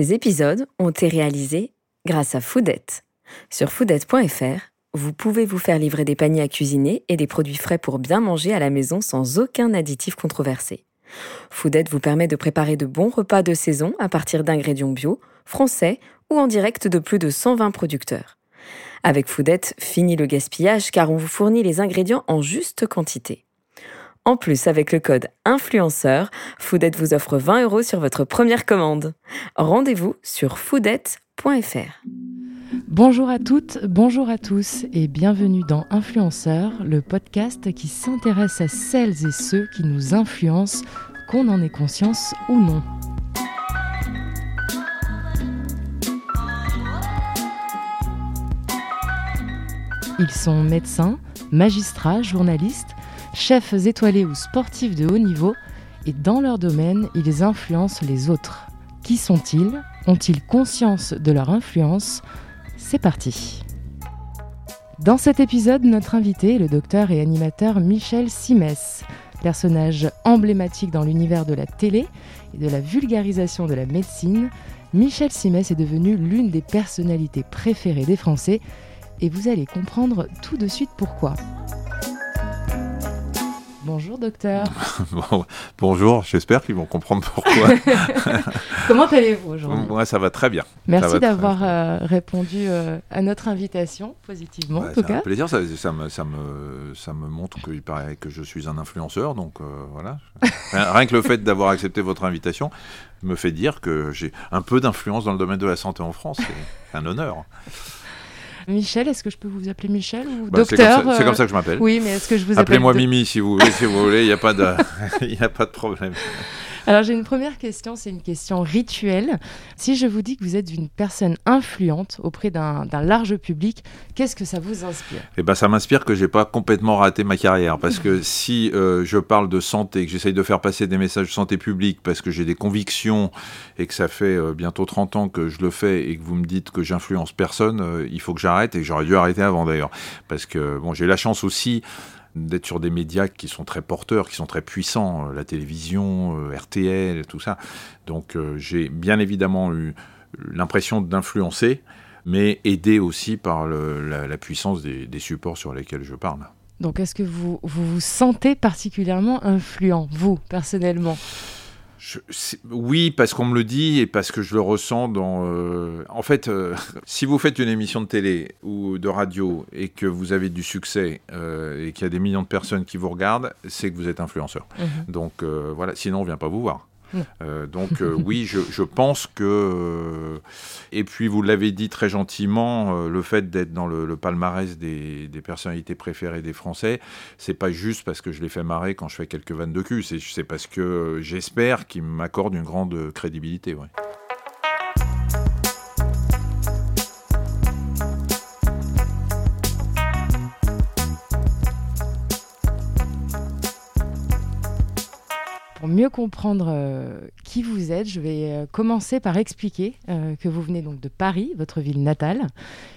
Ces épisodes ont été réalisés grâce à Foodette. Sur foodette.fr, vous pouvez vous faire livrer des paniers à cuisiner et des produits frais pour bien manger à la maison sans aucun additif controversé. Foodette vous permet de préparer de bons repas de saison à partir d'ingrédients bio, français ou en direct de plus de 120 producteurs. Avec Foodette, fini le gaspillage car on vous fournit les ingrédients en juste quantité. En plus, avec le code influenceur, Foodette vous offre 20 euros sur votre première commande. Rendez-vous sur foodette.fr. Bonjour à toutes, bonjour à tous et bienvenue dans Influenceur, le podcast qui s'intéresse à celles et ceux qui nous influencent, qu'on en ait conscience ou non. Ils sont médecins, magistrats, journalistes, chefs étoilés ou sportifs de haut niveau, et dans leur domaine, ils influencent les autres. Qui sont-ils? Ont-ils conscience de leur influence? C'est parti Dans cet épisode, notre invité est le docteur et animateur Michel Simès, personnage emblématique dans l'univers de la télé et de la vulgarisation de la médecine. Michel Simès est devenu l'une des personnalités préférées des Français et vous allez comprendre tout de suite pourquoi. Bonjour docteur. Bon, bonjour, j'espère qu'ils vont comprendre pourquoi. Comment allez-vous aujourd'hui Moi, ça va très bien. Merci d'avoir euh, répondu euh, à notre invitation positivement Ouais, en tout c'est un cas. plaisir, ça, ça me, ça, me, ça me montre qu'il paraît que je suis un influenceur, donc euh, voilà. Rien rien que le fait d'avoir accepté votre invitation me fait dire que j'ai un peu d'influence dans le domaine de la santé en France, c'est un honneur. Michel, est-ce que je peux vous appeler Michel ou Bah, c'est docteur comme, euh, comme ça que je m'appelle. Oui, mais est-ce que je vous appelle Appelez-moi Mimi si vous voulez, si vous voulez, il n'y a, pas de- il y a pas de problème. Alors j'ai une première question, c'est une question rituelle. Si je vous dis que vous êtes une personne influente auprès d'un large public, qu'est-ce que ça vous inspire? Eh ben, ça m'inspire que j'ai pas complètement raté ma carrière. Parce que si euh, je parle de santé, que j'essaye de faire passer des messages de santé publique parce que j'ai des convictions et que ça fait euh, bientôt 30 ans que je le fais et que vous me dites que j'influence personne, euh, il faut que j'arrête et j'aurais dû arrêter avant d'ailleurs. Parce que bon, j'ai la chance aussi d'être sur des médias qui sont très porteurs, qui sont très puissants, euh, la télévision, euh, RTL, tout ça. Donc euh, j'ai bien évidemment eu l'impression d'influencer, mais aidé aussi par la, puissance des, supports sur lesquels je parle. Donc est-ce que vous vous sentez particulièrement influent, vous, personnellement? Je- oui, parce qu'on me le dit et parce que je le ressens dans. euh, en fait, euh, si vous faites une émission de télé ou de radio et que vous avez du succès euh, et qu'il y a des millions de personnes qui vous regardent, c'est que vous êtes influenceur. Mhm. Donc voilà, sinon on vient pas vous voir. Euh, donc euh, oui, je, pense que... euh, et puis vous l'avez dit très gentiment, le fait d'être dans le, palmarès des, personnalités préférées des Français, c'est pas juste parce que je les fais marrer quand je fais quelques vannes de cul, c'est parce que j'espère qu'ils m'accordent une grande crédibilité. Pour mieux comprendre euh, qui vous êtes, je vais euh, commencer par expliquer euh, que vous venez donc de Paris, votre ville natale.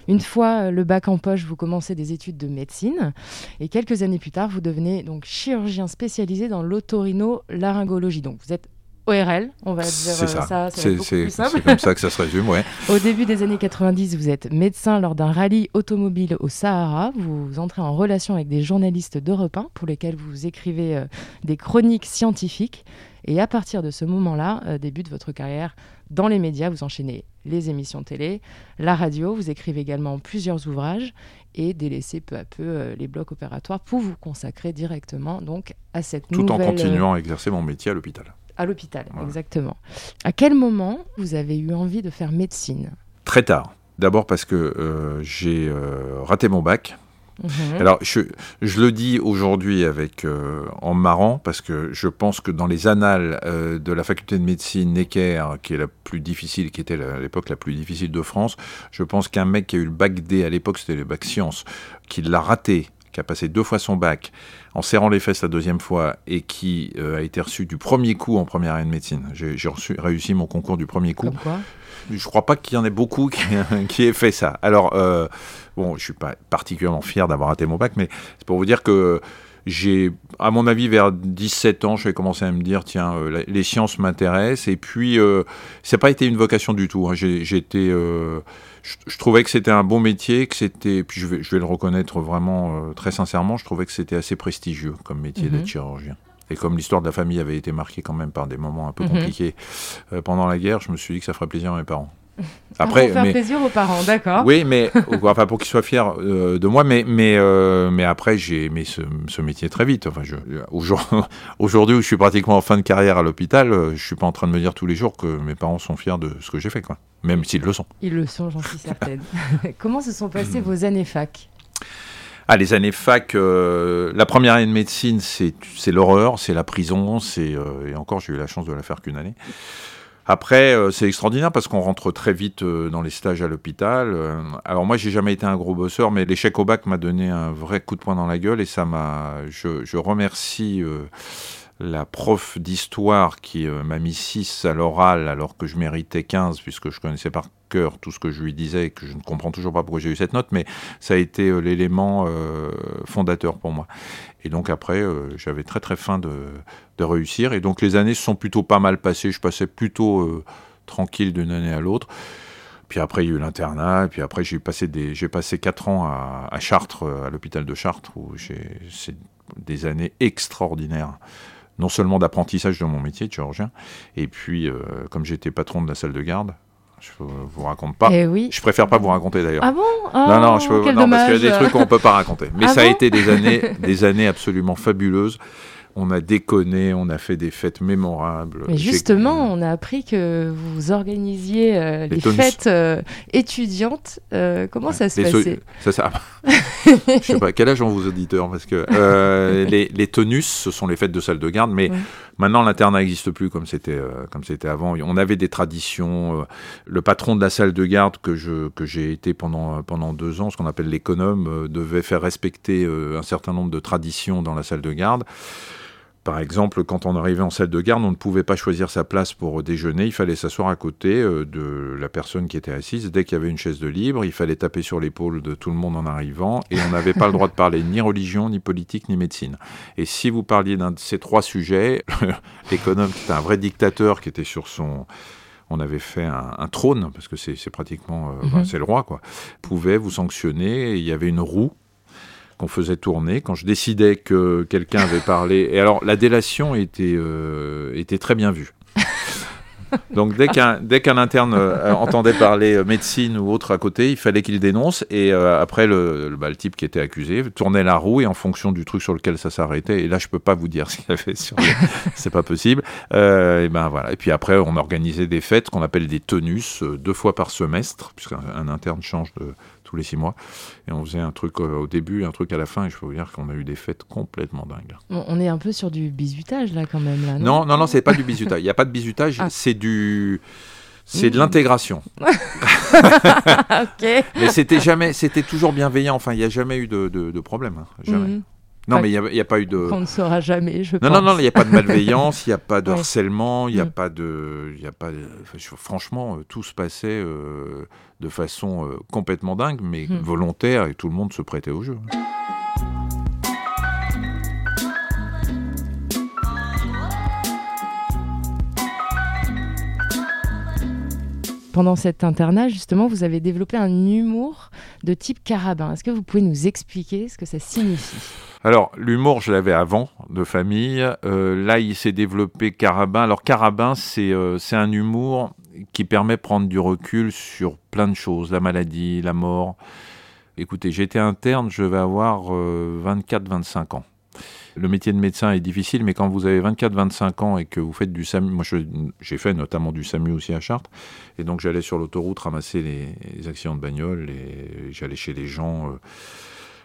Une fois le bac en poche, vous commencez des études de médecine et quelques années plus tard, vous devenez donc chirurgien spécialisé dans l'otorino-laryngologie. Donc vous êtes ORL, on va dire euh, ça, c'est comme ça que ça se résume, ouais. Au début des années 90, vous êtes médecin lors d'un rallye automobile au Sahara. Vous entrez en relation avec des journalistes d'Europe 1 pour lesquels vous écrivez euh, des chroniques scientifiques. Et à partir de ce moment-là, euh, débute votre carrière dans les médias. Vous enchaînez les émissions télé, la radio. Vous écrivez également plusieurs ouvrages et délaissez peu à peu euh, les blocs opératoires pour vous consacrer directement donc à cette Tout nouvelle... en continuant à exercer mon métier à l'hôpital. À l'hôpital, Voilà. exactement. À quel moment vous avez eu envie de faire médecine? Très tard. D'abord parce que euh, j'ai euh, raté mon bac. Mhm. Alors, je, je le dis aujourd'hui avec euh, en marrant parce que je pense que dans les annales euh, de la faculté de médecine Necker, qui est la plus difficile, qui était la- à l'époque la plus difficile de France, je pense qu'un mec qui a eu le bac D à l'époque, c'était le bac sciences, qui l'a raté, qui a passé deux fois son bac, en serrant les fesses la deuxième fois et qui euh, a été reçu du premier coup en première année de médecine. J'ai j'ai réussi mon concours du premier coup. Comme quoi? Je crois pas qu'il y en ait beaucoup qui, qui aient fait ça. Alors, euh, bon, je suis pas particulièrement fier d'avoir raté mon bac, mais c'est pour vous dire que j'ai, à mon avis, vers 17 ans, je vais commencer à me dire, tiens, euh, les sciences m'intéressent. Et puis, ça n'a pas été une vocation du tout. Hein. J'étais, euh, je, trouvais que c'était un bon métier, que c'était, puis je vais, je vais le reconnaître vraiment très sincèrement, je trouvais que c'était assez prestigieux comme métier d'être mhm. chirurgien. Et comme l'histoire de la famille avait été marquée quand même par des moments un peu mhm. compliqués pendant la guerre, je me suis dit que ça ferait plaisir à mes parents. Après, pour faire plaisir aux parents, d'accord. Oui, mais enfin pour qu'ils soient fiers euh, de moi, mais mais euh, mais après j'ai aimé ce, ce, métier très vite. Enfin, je, aujourd'hui où je suis pratiquement en fin de carrière à l'hôpital, euh, je suis pas en train de me dire tous les jours que mes parents sont fiers de ce que j'ai fait, quoi. Même s'ils le sont. Ils le sont, j'en suis certaine. Comment se sont passées vos années fac? Ah, les années fac, la première année de médecine, c'est l'horreur, c'est la prison, c'est et encore j'ai eu la chance de la faire qu'une année. Après, euh, c'est extraordinaire parce qu'on rentre très vite euh, dans les stages à l'hôpital. Euh, alors moi, j'ai jamais été un gros bosseur, mais l'échec au bac m'a donné un vrai coup de poing dans la gueule et ça m'a. Je, remercie la prof d'histoire qui m'a mis 6 à l'oral alors que je méritais 15 puisque je connaissais par tout ce que je lui disais que je ne comprends toujours pas pourquoi j'ai eu cette note, mais ça a été l'élément fondateur pour moi. Et donc après, euh, j'avais très très faim de, de, réussir. Et donc les années se sont plutôt pas mal passées. Je passais plutôt euh, tranquille d'une année à l'autre. Puis après, il y a eu l'internat. Puis après, j'ai passé, des, passé 4 ans à, Chartres, à l'hôpital de Chartres, où j'ai, c'est des années extraordinaires. Non seulement d'apprentissage de mon métier de chirurgien, et puis, euh, comme j'étais patron de la salle de garde, je vous raconte pas. Eh oui. Je préfère pas vous raconter d'ailleurs. Ah bon? Non, non, je peux, non parce qu'il y a des trucs qu'on peut pas raconter. Mais ah ça a été des années, des années absolument fabuleuses on a déconné, on a fait des fêtes mémorables. Mais justement, on a appris que vous organisiez euh, les, fêtes euh, étudiantes. Euh, comment ça se passait? ça, ça... Je sais pas, quel âge ont vos auditeurs? Parce que les, les, tonus, ce sont les fêtes de salle de garde, mais maintenant l'internat n'existe plus comme c'était comme c'était avant. On avait des traditions. le patron de la salle de garde que j'ai été pendant pendant deux ans, ce qu'on appelle l'économe, devait faire respecter un certain nombre de traditions dans la salle de garde. Par exemple, quand on arrivait en salle de garde, on ne pouvait pas choisir sa place pour déjeuner, il fallait s'asseoir à côté euh, de la personne qui était assise. Dès qu'il y avait une chaise de libre, il fallait taper sur l'épaule de tout le monde en arrivant, et on n'avait pas le droit de parler ni religion, ni politique, ni médecine. Et si vous parliez d'un de ces trois sujets, l'économe qui était un vrai dictateur, qui était sur son on avait fait un, trône, parce que c'est pratiquement, euh, mhm. c'est le roi, quoi, pouvait vous sanctionner. il y avait une roue qu'on faisait tourner. Quand je décidais que quelqu'un avait parlé, et alors la délation était, euh, était très bien vue. Donc dès qu'un dès qu'un interne euh, entendait parler euh, médecine ou autre à côté, il fallait qu'il dénonce et après le, bah, le, type qui était accusé tournait la roue et en fonction du truc sur lequel ça s'arrêtait et là je peux pas vous dire ce qu'il a fait sur c'est pas possible. et ben voilà et puis après on organisait des fêtes qu'on appelle des tonus deux fois par semestre puisqu'un interne change de tous les six mois. Et on faisait un truc au début, un truc à la fin, et je peux vous dire qu'on a eu des fêtes complètement dingues. On est un peu sur du bisutage là quand même. Là, non, non, non, c'est pas du bisutage. Il n'y a pas de bisutage, ah. c'est du. C'est de mmh. l'intégration. Mais c'était jamais, c'était toujours bienveillant. Enfin, il n'y a jamais eu de, de, problème. Hein. Jamais. Mmh. Non, mais il n'y a, pas eu de. On ne saura jamais, je non, pense. Non, non, il n'y a pas de malveillance, il n'y a pas de harcèlement, il n'y a mm. pas de. Y a pas Franchement, euh, tout se passait euh, de façon euh, complètement dingue, mais mm. volontaire, et tout le monde se prêtait au jeu. pendant cet internat, justement, vous avez développé un humour de type carabin. Est-ce que vous pouvez nous expliquer ce que ça signifie? Alors, l'humour, je l'avais avant, de famille. Euh, là, il s'est développé carabin. Alors, carabin, euh, c'est un humour qui permet de prendre du recul sur plein de choses. La maladie, la mort. Écoutez, j'étais interne, je vais avoir 24-25 euh, ans. Le métier de médecin est difficile, mais quand vous avez 24-25 ans et que vous faites du SAMU, moi j'ai fait notamment du SAMU aussi à Chartres, et donc j'allais sur l'autoroute ramasser les, accidents de bagnole, et j'allais chez les gens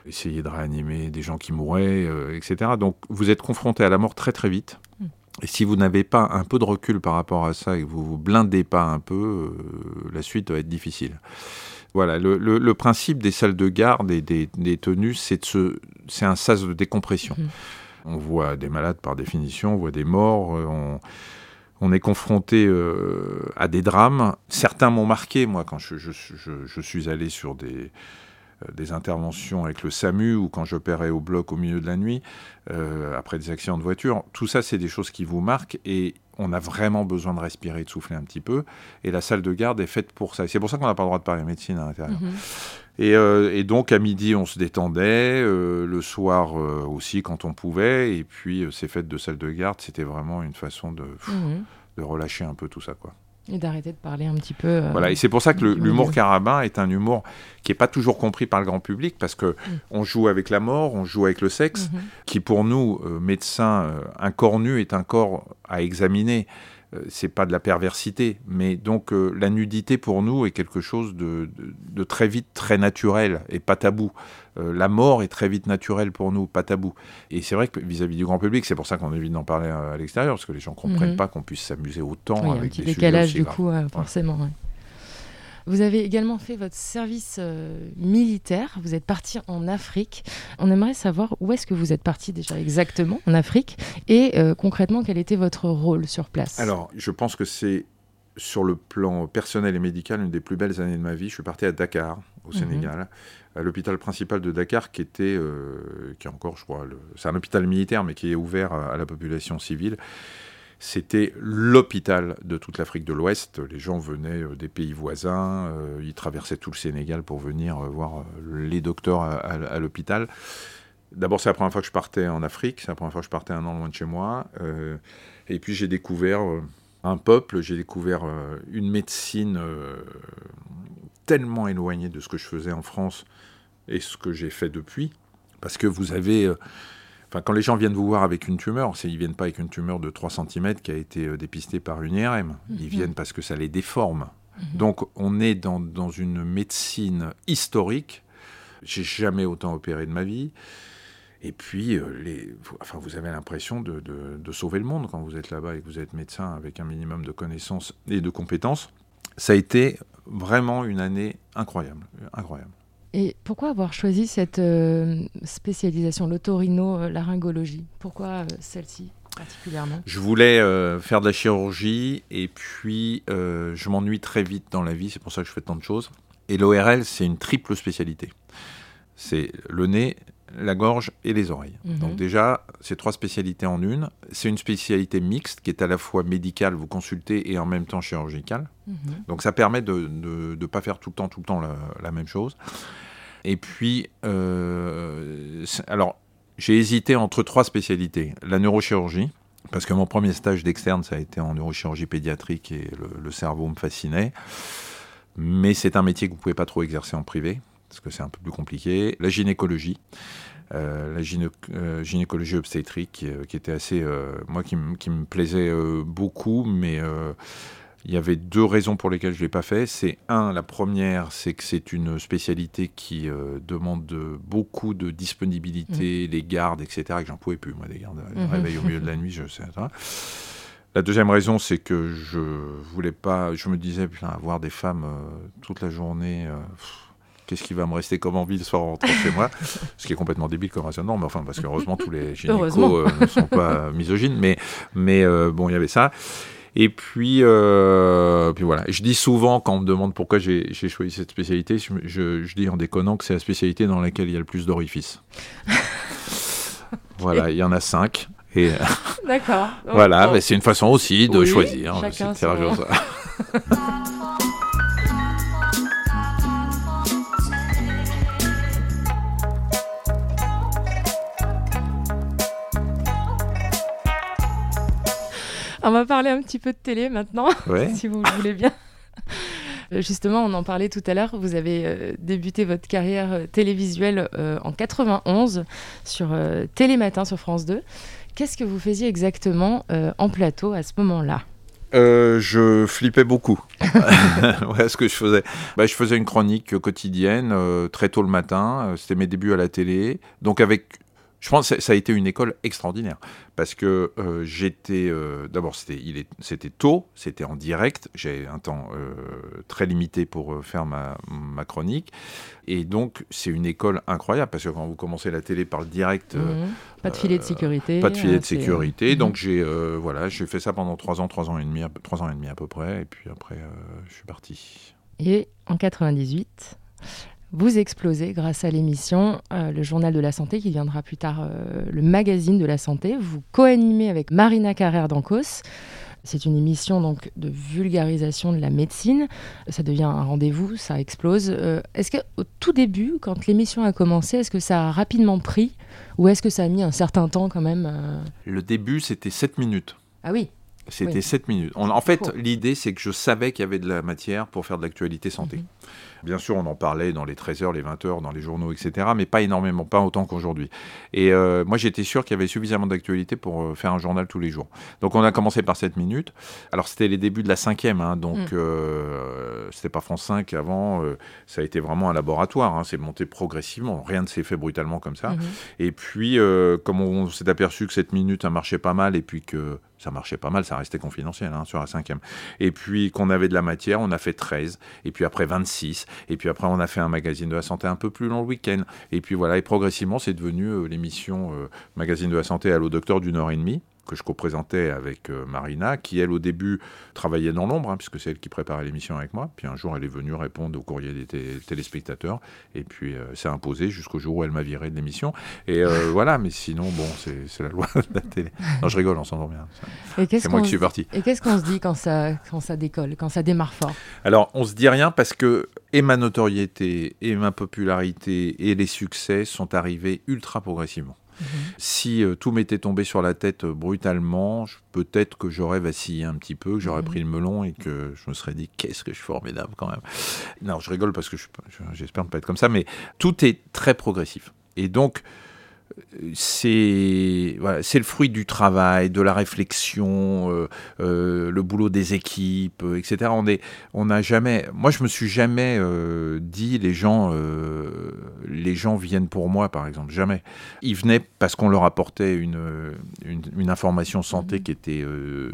essayer de réanimer des gens qui mouraient, euh, etc. Donc vous êtes confronté à la mort très très vite. Hmm. Et si vous n'avez pas un peu de recul par rapport à ça et que vous vous blindez pas un peu, euh, la suite va être difficile. Voilà, le, principe des salles de garde et des, tenues, c'est un sas de décompression. Hmm. On voit des malades par définition, on voit des morts, euh, on, est confronté à des drames. Certains m'ont marqué, moi, quand je, je suis allé sur des, des interventions avec le SAMU ou quand j'opérais au bloc au milieu de la nuit, après des accidents de voiture. Tout ça, c'est des choses qui vous marquent et on a vraiment besoin de respirer, de souffler un petit peu. Et la salle de garde est faite pour ça. C'est pour ça qu'on n'a pas le droit de parler médecine à l'intérieur. Mhm. Euh, et, donc à midi, on se détendait, euh, le soir euh, aussi quand on pouvait. Et puis ces fêtes de salle de garde, c'était vraiment une façon de, mhm. de relâcher un peu tout ça. quoi. Et d'arrêter de parler un petit peu. voilà, et c'est pour ça que l'humour carabin est un humour qui n'est pas toujours compris par le grand public, parce que mm. on joue avec la mort, on joue avec le sexe, mhm. qui pour nous, médecins, un corps nu est un corps à examiner. Euh, c'est pas de la perversité, mais donc euh, la nudité pour nous est quelque chose de, très vite très naturel et pas tabou. Euh, la mort est très vite naturelle pour nous, pas tabou. Et c'est vrai que vis-à-vis du grand public, c'est pour ça qu'on évite d'en parler à, l'extérieur, parce que les gens comprennent mhm. pas qu'on puisse s'amuser autant avec un petit décalage du coup, forcément. Vous avez également fait votre service euh, militaire. Vous êtes parti en Afrique. On aimerait savoir où est-ce que vous êtes parti déjà exactement en Afrique et euh, concrètement quel était votre rôle sur place? Alors, je pense que c'est sur le plan personnel et médical une des plus belles années de ma vie. Je suis parti à Dakar, au mhm. Sénégal, à l'hôpital principal de Dakar, qui était, euh, qui est encore, je crois, c'est un hôpital militaire, mais qui est ouvert à la population civile. C'était l'hôpital de toute l'Afrique de l'Ouest. Les gens venaient euh, des pays voisins, euh, ils traversaient tout le Sénégal pour venir euh, voir les docteurs à, l'hôpital. D'abord, c'est la première fois que je partais en Afrique, c'est la première fois que je partais un an loin de chez moi. et puis, j'ai découvert un peuple, j'ai découvert une médecine tellement éloignée de ce que je faisais en France et ce que j'ai fait depuis. Parce que vous avez quand les gens viennent vous voir avec une tumeur, ils ne viennent pas avec une tumeur de 3 cm qui a été euh, dépistée par une IRM. Ils mhm. viennent parce que ça les déforme. Mhm. Donc on est dans, une médecine historique. J'ai jamais autant opéré de ma vie. Et puis, euh, les, enfin, vous avez l'impression de, de, sauver le monde quand vous êtes là-bas et que vous êtes médecin avec un minimum de connaissances et de compétences. Ça a été vraiment une année incroyable, incroyable. Et pourquoi avoir choisi cette euh, spécialisation, l'otorino-laryngologie Pourquoi euh, celle-ci particulièrement? Je voulais euh, faire de la chirurgie et puis je m'ennuie très vite dans la vie, c'est pour ça que je fais tant de choses. Et l'ORL, c'est une triple spécialité. C'est le nez, la gorge et les oreilles. Mhm. Donc déjà, c'est trois spécialités en une. C'est une spécialité mixte qui est à la fois médicale, vous consultez, et en même temps chirurgicale. Mhm. Donc ça permet de ne pas faire tout le temps, tout le temps la même chose. Et puis, euh, alors, j'ai hésité entre trois spécialités. La neurochirurgie, parce que mon premier stage d'externe, ça a été en neurochirurgie pédiatrique et le, cerveau me fascinait. Mais c'est un métier que vous ne pouvez pas trop exercer en privé, parce que c'est un peu plus compliqué. La gynécologie. Euh, la euh, gynécologie obstétrique qui, était assez moi qui, qui, me plaisait beaucoup mais il y avait deux raisons pour lesquelles je ne l'ai pas fait. C'est un, la première, c'est que c'est une spécialité qui euh, demande beaucoup de disponibilité, les mm. gardes, etc., que j'en pouvais plus, moi, des gardes. Mm réveil au milieu de la nuit, je sais. Ça. La deuxième raison, c'est que je voulais pas, je me disais, putain, avoir des femmes euh, toute la journée, euh, qu'est-ce qui va me rester comme envie de soir rentrer chez moi? Ce qui est complètement débile comme raisonnement, mais enfin, parce qu'heureusement, tous les gynécos ne sont pas misogynes, mais, mais bon, il y avait ça. Et puis, euh, puis voilà. Je dis souvent, quand on me demande pourquoi j'ai choisi cette spécialité, je, dis en déconnant que c'est la spécialité dans laquelle il y a le plus d'orifices. voilà, il y en a cinq. D'accord. voilà, mais c'est une façon aussi de choisir. Chacun On va parler un petit peu de télé maintenant, si vous voulez bien. Euh, justement, on en parlait tout à l'heure, vous avez euh, débuté votre carrière euh, télévisuelle en 91 sur Télématin sur France 2. Qu'est-ce que vous faisiez exactement en plateau à ce moment-là? Je flippais beaucoup. ouais, ce que je faisais. Bah, je faisais une chronique quotidienne très tôt le matin. C'était mes débuts à la télé. Donc avec je pense que ça a été une école extraordinaire. Parce que euh, j'étais euh, d'abord c'était tôt c'était en direct. J'ai un temps euh, très limité pour faire ma, ma chronique. Et donc c'est une école incroyable. Parce que quand vous commencez la télé par le direct mhm. pas de filet de sécurité pas de filet de sécurité. Mhm. donc j'ai voilà j'ai fait ça pendant trois ans trois ans et demi trois ans et demi à peu près. Et puis après je suis parti. Et en 98 vous explosez grâce à l'émission euh, Le Journal de la Santé, qui viendra plus tard euh, le magazine de la santé. Vous co-animez avec Marina Carrère d'Ancos. C'est une émission donc de vulgarisation de la médecine. Ça devient un rendez-vous, ça explose. Euh, est-ce qu'au tout début, quand l'émission a commencé, est-ce que ça a rapidement pris ou est-ce que ça a mis un certain temps quand même Le début, c'était 7 minutes. Ah oui c'était 7 minutes. en fait, l'idée, c'est que je savais qu'il y avait de la matière pour faire de l'actualité santé. Mhm. Bien sûr, on en parlait dans les 13h, les 20h, dans les journaux, etc., mais pas énormément, pas autant qu'aujourd'hui. Et euh, moi, j'étais sûr qu'il y avait suffisamment d'actualité pour euh, faire un journal tous les jours. Donc, on a commencé par 7 minutes. Alors, c'était les débuts de la cinquième, hein, donc mm. euh, c'était pas France 5 avant, ça a été vraiment un laboratoire, hein, c'est monté progressivement, rien ne s'est fait brutalement comme ça. Mm-hmm. Et puis, comme on s'est aperçu que 7 minutes, ça marchait pas mal, et puis que ça marchait pas mal, ça restait confidentiel hein, sur la cinquième. Et puis qu'on avait de la matière, on a fait 13, et puis après 26, et puis après on a fait un magazine de la santé un peu plus long le week-end. Et puis voilà, et progressivement c'est devenu euh, l'émission euh, Magazine de la santé à l'eau docteur d'une heure et demie que je co-présentais avec euh, Marina, qui elle au début travaillait dans l'ombre, hein, puisque c'est elle qui préparait l'émission avec moi. Puis un jour, elle est venue répondre au courrier des téléspectateurs, et puis euh, s'est imposée jusqu'au jour où elle m'a viré de l'émission. Et euh, voilà, mais sinon, bon, c'est la loi de la télé. Non, je rigole, on s'entend bien. C'est moi qui suis parti. Et qu'est-ce qu'on se dit quand ça, quand ça décolle, quand ça démarre fort? Alors, on se dit rien parce que et ma notoriété, et ma popularité, et les succès sont arrivés ultra progressivement. Si euh, tout m'était tombé sur la tête euh, brutalement, peut-être que j'aurais vacillé un petit peu, que j'aurais mhm. pris le melon et que je me serais dit qu'est-ce que je suis formidable quand même. Non, je rigole parce que j'espère ne pas être comme ça, mais tout est très progressif. Et donc, c'est voilà, le fruit du travail, de la réflexion, euh, euh, le boulot des équipes, euh, etc. On est, on n'a jamais, moi je me suis jamais dit les gens, les gens viennent pour moi par exemple, jamais. Ils venaient parce qu'on leur apportait une, une, information santé mmh. qui était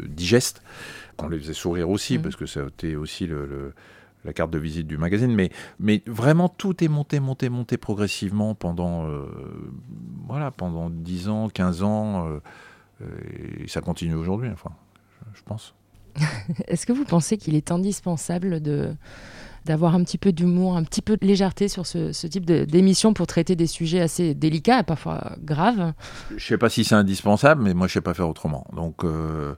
digeste, qu'on les faisait sourire aussi mmh. parce que ça a été aussi le la carte de visite du magazine, mais, mais vraiment tout est monté, monté, monté progressivement pendant, euh, voilà, pendant 10 ans, 15 ans, euh, et ça continue aujourd'hui, enfin, je, pense. Est-ce que vous pensez qu'il est indispensable de d'avoir un petit peu d'humour, un petit peu de légèreté sur ce, ce type d'émission pour traiter des sujets assez délicats, parfois graves? Je ne sais pas si c'est indispensable, mais moi je ne sais pas faire autrement. Donc euh,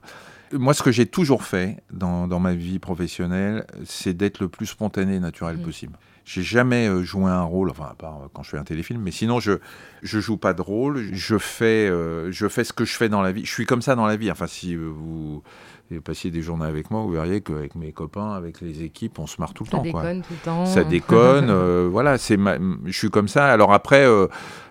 moi, ce que j'ai toujours fait dans, ma vie professionnelle, c'est d'être le plus spontané et naturel mmh. possible. J'ai jamais euh, joué un rôle, enfin à part euh, quand je fais un téléfilm, mais sinon je je joue pas de rôle. Je fais euh, je fais ce que je fais dans la vie. Je suis comme ça dans la vie. Enfin, si vous passiez des journées avec moi, vous verriez qu'avec mes copains, avec les équipes, on se marre tout le ça temps. Déconne tout le temps. Ça déconne. voilà, c'est je suis comme ça. Alors après,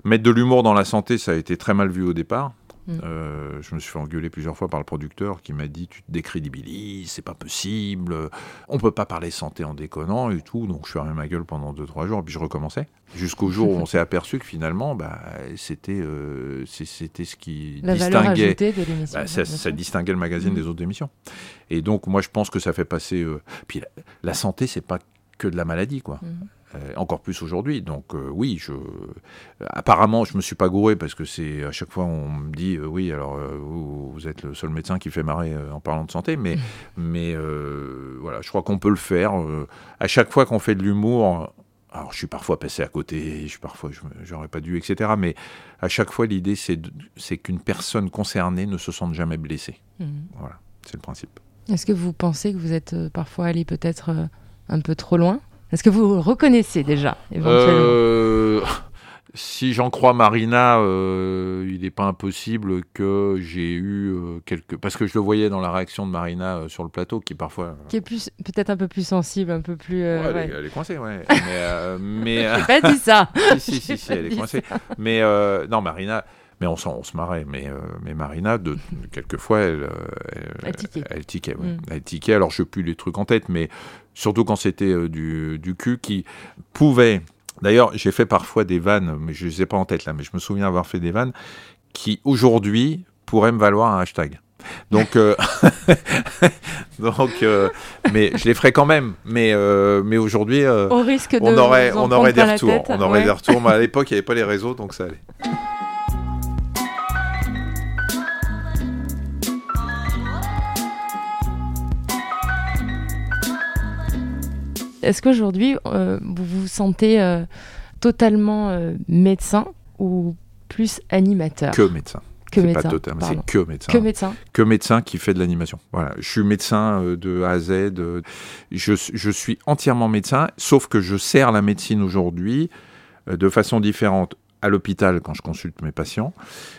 mettre de l'humour dans la santé, ça a été très mal vu au départ. Mm. Euh, je me suis fait engueuler plusieurs fois par le producteur qui m'a dit tu te décrédibilises, c'est pas possible, on peut pas parler santé en déconnant et tout. Donc je suis fermé ma gueule pendant 2-3 jours et puis je recommençais. Jusqu'au jour où on s'est aperçu que finalement, bah, c'était euh, c'était ce qui distinguait. Bah, ça, distinguait le magazine mm. des autres émissions. Et donc moi je pense que ça fait passer. Euh, puis la, santé, c'est pas que de la maladie, quoi. Mm. Euh, encore plus aujourd'hui. Donc euh, oui, je, apparemment, je me suis pas gouré parce que c'est à chaque fois on me dit euh, oui, alors vous, êtes le seul médecin qui fait marrer en parlant de santé, mais mais voilà, je crois qu'on peut le faire. à chaque fois qu'on fait de l'humour, alors je suis parfois passé à côté, je suis parfois j'aurais pas dû, etc. Mais à chaque fois, l'idée c'est c'est qu'une personne concernée ne se sente jamais blessée. Mmh. Voilà, c'est le principe. Est-ce que vous pensez que vous êtes parfois allé peut-être un peu trop loin est-ce que vous reconnaissez déjà éventuellement euh, Si j'en crois Marina, euh, il n'est pas impossible que j'ai eu euh, quelques... Parce que je le voyais dans la réaction de Marina sur le plateau, qui parfois... Qui est plus, peut-être un peu plus sensible, un peu plus... Ouais, Elle, est, coincée, ouais. mais... mais pas dit ça Si, si, si, elle est coincée. Mais non, Marina... Mais on, on se marrait. Mais, mais Marina, de, quelquefois, elle, elle, tiquait. Elle tiquait, mm. elle tiquait. Alors, je n'ai plus les trucs en tête, mais surtout quand c'était euh, du, du cul, qui pouvait... D'ailleurs, j'ai fait parfois des vannes, mais je ne les ai pas en tête là, mais je me souviens avoir fait des vannes qui, aujourd'hui, pourraient me valoir un hashtag. Donc, euh, donc euh, mais je les ferai quand même. Mais, mais aujourd'hui, on risque de on aurait, on aurait des retours. on aurait des retours. Mais à l'époque, il n'y avait pas les réseaux, donc ça allait. Est-ce qu'aujourd'hui, vous vous sentez totalement médecin ou plus animateur? Que médecin. Que médecin. Pas total, c'est que médecin. Que médecin. Que médecin qui fait de l'animation. Voilà. Je suis médecin euh, de A à Z. Euh, je, je, suis entièrement médecin, sauf que je sers la médecine aujourd'hui euh, de façon différente à l'hôpital quand je consulte mes patients,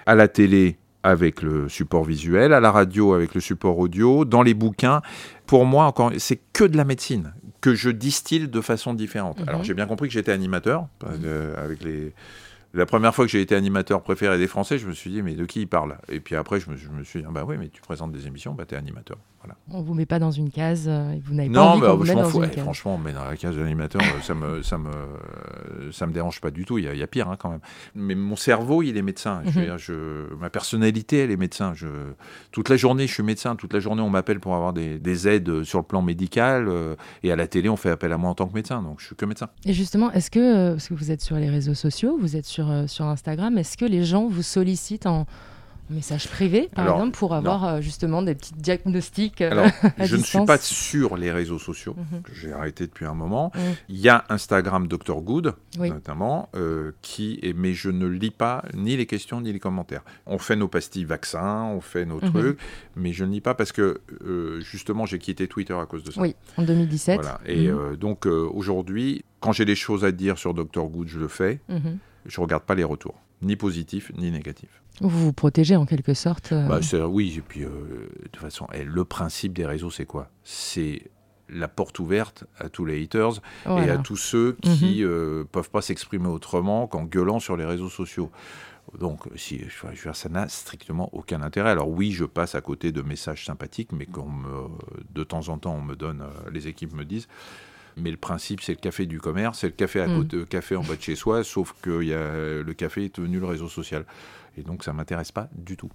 à la télé avec le support visuel, à la radio avec le support audio, dans les bouquins. Pour moi, encore, c'est que de la médecine que je distille de façon différente. Alors mhm. j'ai bien compris que j'étais animateur avec les la première fois que j'ai été animateur préféré des Français, je me suis dit, mais de qui il parle? Et puis après, je me, je me, suis dit, bah oui, mais tu présentes des émissions, bah t'es animateur. On vous met pas dans une case, euh, vous n'avez pas envie qu'on vous mette dans une case. Franchement, on met dans la case d'animateur, euh, ça me, ça me, ça me dérange pas du tout. Il y a, pire hein, quand même. Mais mon cerveau, il est médecin. je mhm. je, ma personnalité, elle est médecin. Je, toute la journée, je suis médecin. Toute la journée, on m'appelle pour avoir des, des, aides sur le plan médical. Euh, et à la télé, on fait appel à moi en tant que médecin. Donc, je suis que médecin. Et justement, est-ce que, parce que vous êtes sur les réseaux sociaux, vous êtes sur, sur Instagram, est-ce que les gens vous sollicitent en message privé, par exemple, pour avoir euh, justement des petits diagnostics euh, Alors, Je ne suis pas sur les réseaux sociaux, mhm. que j'ai arrêté depuis un moment. Mhm. Il y a Instagram Dr Good, notamment, euh, qui est, mais je ne lis pas ni les questions ni les commentaires. On fait nos pastilles vaccins, on fait nos mhm. trucs, mais je ne lis pas parce que, justement, j'ai quitté Twitter à cause de ça. Oui, en 2017. Voilà. Et donc, aujourd'hui, quand j'ai des choses à dire sur Dr Good, je le fais. Je ne regarde pas les retours, ni positifs ni négatifs. Vous vous protégez en quelque sorte euh. bah, Oui, et puis euh, de toute façon, eh, le principe des réseaux, c'est quoi? C'est la porte ouverte à tous les haters et à tous ceux qui ne mhm. euh, peuvent pas s'exprimer autrement qu'en gueulant sur les réseaux sociaux. Donc, si, je, ça n'a strictement aucun intérêt. Alors oui, je passe à côté de messages sympathiques, mais comme de temps en temps, on me donne, les équipes me disent, mais le principe, c'est le café du commerce, c'est le café à mm. côté, café en bas de chez soi, sauf que y a, le café est devenu le réseau social. Et donc, ça m'intéresse pas du tout.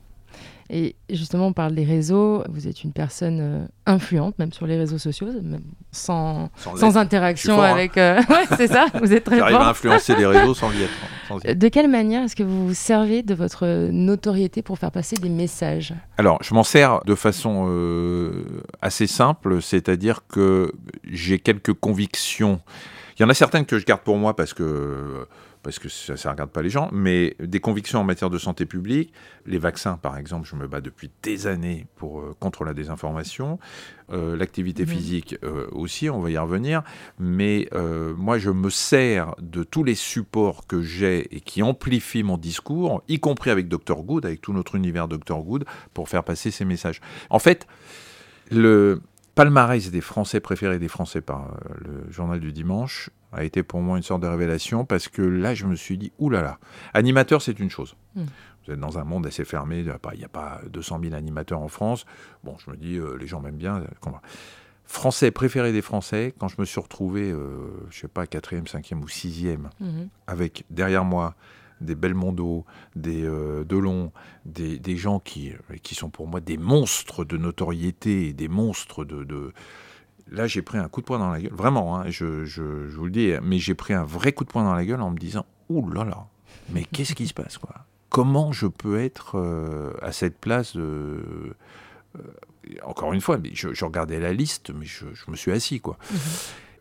Et justement, on parle des réseaux. Vous êtes une personne euh, influente, même sur les réseaux sociaux, même sans, sans, interaction hein. avec. Euh, c'est ça, vous êtes très J'arrive à influencer les réseaux sans y être. De quelle manière est-ce que vous vous servez de votre notoriété pour faire passer des messages? Alors, je m'en sers de façon euh, assez simple, c'est-à-dire que j'ai quelques convictions. Il y en a certaines que je garde pour moi parce que parce que ça ne regarde pas les gens, mais des convictions en matière de santé publique. Les vaccins, par exemple, je me bats depuis des années pour, euh, contre la désinformation. Euh, l'activité mmh. physique euh, aussi, on va y revenir. Mais moi, je me sers de tous les supports que j'ai et qui amplifient mon discours, y compris avec Dr Good, avec tout notre univers Dr Good, pour faire passer ces messages. En fait, le palmarès des Français préférés des Français par le journal du dimanche a été pour moi une sorte de révélation parce que là, je me suis dit, oulala, animateur, c'est une chose. Hmm. Vous êtes dans un monde assez fermé, il n'y a pas 200 000 animateurs en France. Bon, je me dis, euh, les gens m'aiment bien. Euh, Français préféré des Français, quand je me suis retrouvé, euh, je sais pas, quatrième, cinquième ou sixième, hmm. avec derrière moi des Belmondo, des Delon, des, gens qui, qui sont pour moi des monstres de notoriété, des monstres de, là, j'ai pris un coup de poing dans la gueule. Vraiment, hein, je, je, vous le dis, mais j'ai pris un vrai coup de poing dans la gueule en me disant Ouh là là, mais qu'est-ce qui se passe quoi? Comment je peux être euh, à cette place. Euh, encore une fois, mais je, regardais la liste, mais je, me suis assis quoi. Mhm.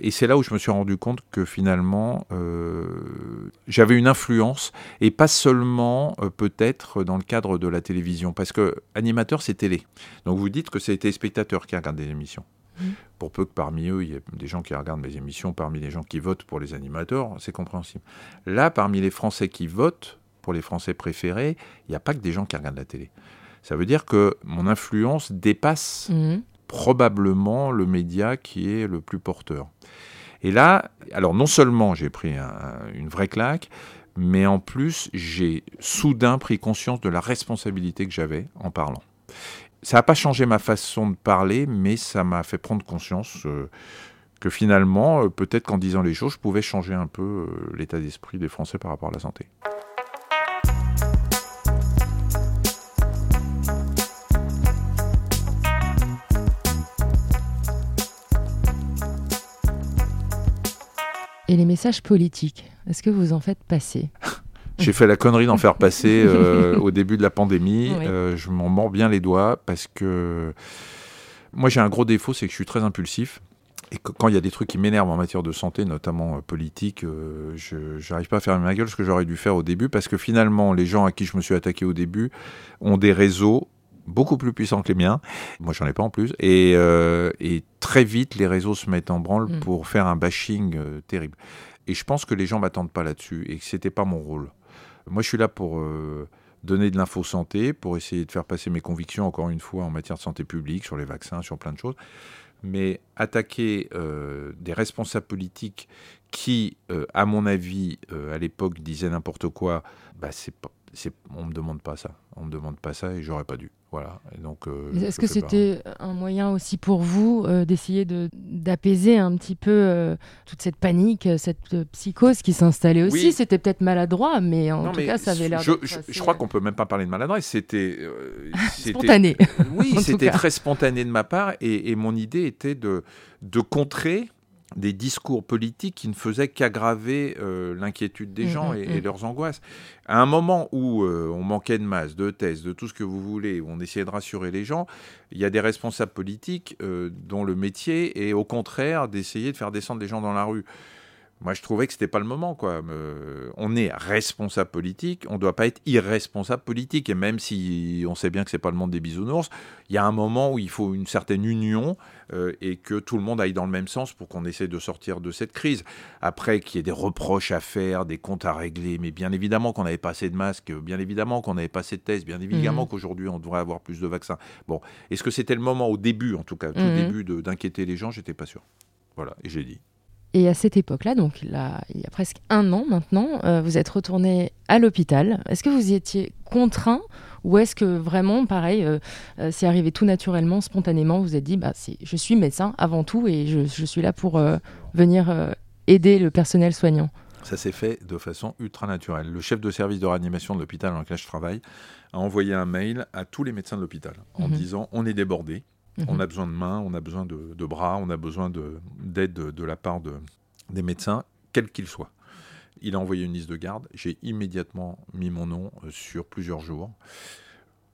Et c'est là où je me suis rendu compte que finalement, euh, j'avais une influence, et pas seulement peut-être dans le cadre de la télévision, parce que animateur, c'est télé. Donc vous dites que c'est les téléspectateurs qui regardent des émissions. Pour peu que parmi eux, il y ait des gens qui regardent mes émissions, parmi les gens qui votent pour les animateurs, c'est compréhensible. Là, parmi les Français qui votent pour les Français préférés, il n'y a pas que des gens qui regardent la télé. Ça veut dire que mon influence dépasse mhm. Probablement le média qui est le plus porteur. Et là, alors non seulement j'ai pris une vraie claque, mais en plus j'ai soudain pris conscience de la responsabilité que j'avais en parlant ça n'a pas changé ma façon de parler, mais ça m'a fait prendre conscience euh, que finalement, euh, peut-être qu'en disant les choses, je pouvais changer un peu euh, l'état d'esprit des Français par rapport à la santé. Et les messages politiques, est-ce que vous en faites passer? J'ai fait la connerie d'en faire passer euh, au début de la pandémie. Euh, je m'en mords bien les doigts parce que moi j'ai un gros défaut, c'est que je suis très impulsif. Et quand il y a des trucs qui m'énervent en matière de santé, notamment euh, politique, euh, je n'arrive pas à faire ma gueule ce que j'aurais dû faire au début, parce que finalement, les gens à qui je me suis attaqué au début ont des réseaux beaucoup plus puissants que les miens. Moi, j'en ai pas en plus. Et, euh, et, très vite, les réseaux se mettent en branle mm. pour faire un bashing terrible. Et je pense que les gens m'attendent pas là-dessus et que c'était pas mon rôle. Moi, je suis là pour donner de l'info santé, pour essayer de faire passer mes convictions, encore une fois, en matière de santé publique, sur les vaccins, sur plein de choses mais attaquer euh, des responsables politiques qui, euh, à mon avis, euh, à l'époque disaient n'importe quoi, bah, c'est pas, on me demande pas ça. On me demande pas ça et j'aurais pas dû. Voilà. donc. Euh, est-ce que c'était un moyen aussi pour vous euh, d'essayer de d'apaiser un petit peu euh, toute cette panique, cette psychose qui s'installait aussi? C'était peut-être maladroit, mais en tout cas, ça avait l'air. Je, je, crois qu'on peut même pas parler de maladresse. C'était spontané. oui, c'était très spontané de ma part et, et mon idée était de de contrer des discours politiques qui ne faisaient qu'aggraver euh, l'inquiétude des mmh, gens mmh, et, mmh. leurs angoisses. À un moment où euh, on manquait de masse, de tests, de tout ce que vous voulez, où on essayait de rassurer les gens, il y a des responsables politiques euh, dont le métier est au contraire d'essayer de faire descendre les gens dans la rue. Moi, je trouvais que c'était pas le moment, quoi. on est responsable politique, on ne doit pas être irresponsable politique. Et même si on sait bien que c'est pas le monde des bisounours, il y a un moment où il faut une certaine union euh, et que tout le monde aille dans le même sens pour qu'on essaie de sortir de cette crise. Après, qu'il y ait des reproches à faire, des comptes à régler, mais bien évidemment qu'on n'avait pas assez de masques, bien évidemment qu'on n'avait pas assez de tests, bien évidemment mmh. qu'aujourd'hui on devrait avoir plus de vaccins. Bon, est-ce que c'était le moment au début, en tout cas, au mmh. début, d'inquiéter les gens? J'étais pas sûr. Voilà, et j'ai dit. Et à cette époque-là, donc là, il y a presque un an maintenant, euh, vous êtes retourné à l'hôpital. Est-ce que vous y étiez contraint ou est-ce que vraiment, pareil, euh, euh, c'est arrivé tout naturellement, spontanément, vous vous êtes dit, bah, je suis médecin avant tout et je, suis là pour venir aider le personnel soignant? Ça s'est fait de façon ultra naturelle. Le chef de service de réanimation de l'hôpital dans lequel je travaille a envoyé un mail à tous les médecins de l'hôpital en mhm. disant on est débordé, on mhm. a besoin de mains, on a besoin de, bras, on a besoin d'aide de, la part de, des médecins, quels qu'ils soient. Il a envoyé une liste de garde. J'ai immédiatement mis mon nom euh, sur plusieurs jours.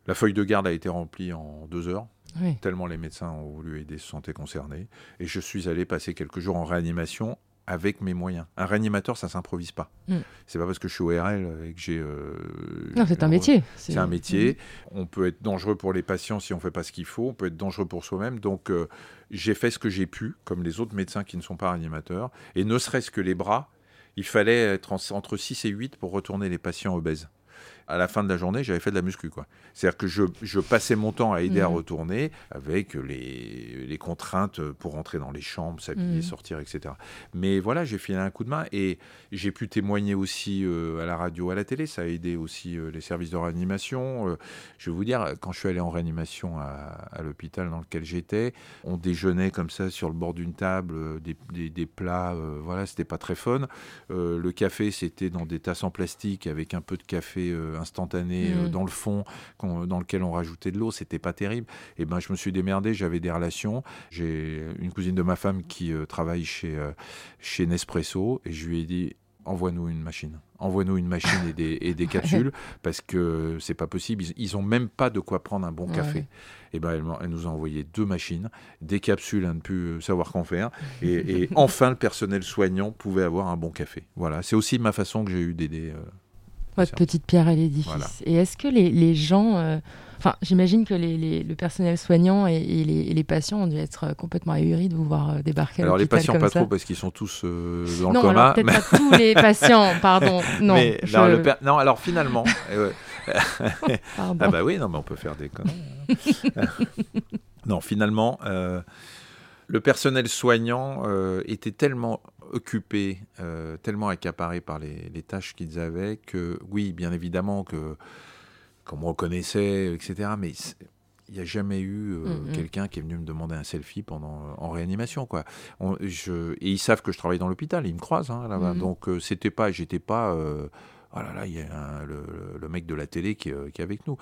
La feuille de garde a été remplie en deux heures, tellement les médecins ont voulu aider, se sentaient concernés. Et je suis allé passer quelques jours en réanimation avec mes moyens. Un réanimateur, ça s'improvise pas. Mm. C'est pas parce que je suis ORL et que j'ai. Euh, non, c'est un métier. C'est un métier. Mm. On peut être dangereux pour les patients si on fait pas ce qu'il faut. On peut être dangereux pour soi-même. Donc, euh, j'ai fait ce que j'ai pu, comme les autres médecins qui ne sont pas réanimateurs. Et ne serait-ce que les bras, il fallait être entre 6 et 8 pour retourner les patients obèses à la fin de la journée, j'avais fait de la muscu. C'est-à-dire que je, passais mon temps à aider à mmh. retourner avec les, les, contraintes pour rentrer dans les chambres, s'habiller, mmh. sortir, etc. Mais voilà, j'ai filé un coup de main et j'ai pu témoigner aussi euh, à la radio, à la télé. Ça a aidé aussi euh, les services de réanimation. Euh, je vais vous dire, quand je suis allé en réanimation à, l'hôpital dans lequel j'étais, on déjeunait comme ça sur le bord d'une table, des, des, plats, voilà, c'était pas très fun. le café, c'était dans des tasses en plastique avec un peu de café instantané euh, mm. dans le fond, dans lequel on rajoutait de l'eau, c'était pas terrible. Et ben je me suis démerdé, j'avais des relations. J'ai une cousine de ma femme qui euh, travaille chez, euh, chez Nespresso et je lui ai dit envoie-nous une machine. Envoie-nous une machine et des, et des capsules parce que c'est pas possible. Ils, n'ont ont même pas de quoi prendre un bon café. Et ben elle, nous a envoyé deux machines, des capsules à ne plus savoir qu'en faire. Et, enfin, le personnel soignant pouvait avoir un bon café. Voilà, c'est aussi ma façon que j'ai eu d'aider. Votre petite pierre à l'édifice. Et est-ce que les, les gens. Euh, enfin, j'imagine que les, le personnel soignant et, les, patients ont dû être euh, complètement ahuris de vous voir euh, débarquer. Alors les patients pas trop parce qu'ils sont tous dans le coma. Non, peut-être pas tous les patients, pardon. Non, mais, non, alors finalement. ah bah oui, non, mais on peut faire des conneries. non, finalement, le personnel soignant était tellement occupés, euh, tellement accaparés par les, tâches qu'ils avaient que, oui, bien évidemment, que comme on reconnaissait, etc., mais il n'y a jamais eu euh, mm, mm. quelqu'un qui est venu me demander un selfie pendant en réanimation quoi. je, et ils savent que je travaille dans l'hôpital, ils me croisent hein, là-bas. Mm. Donc euh, c'était pas, j'étais pas oh là là, il y a le, mec de la télé qui, euh, qui, est avec nous.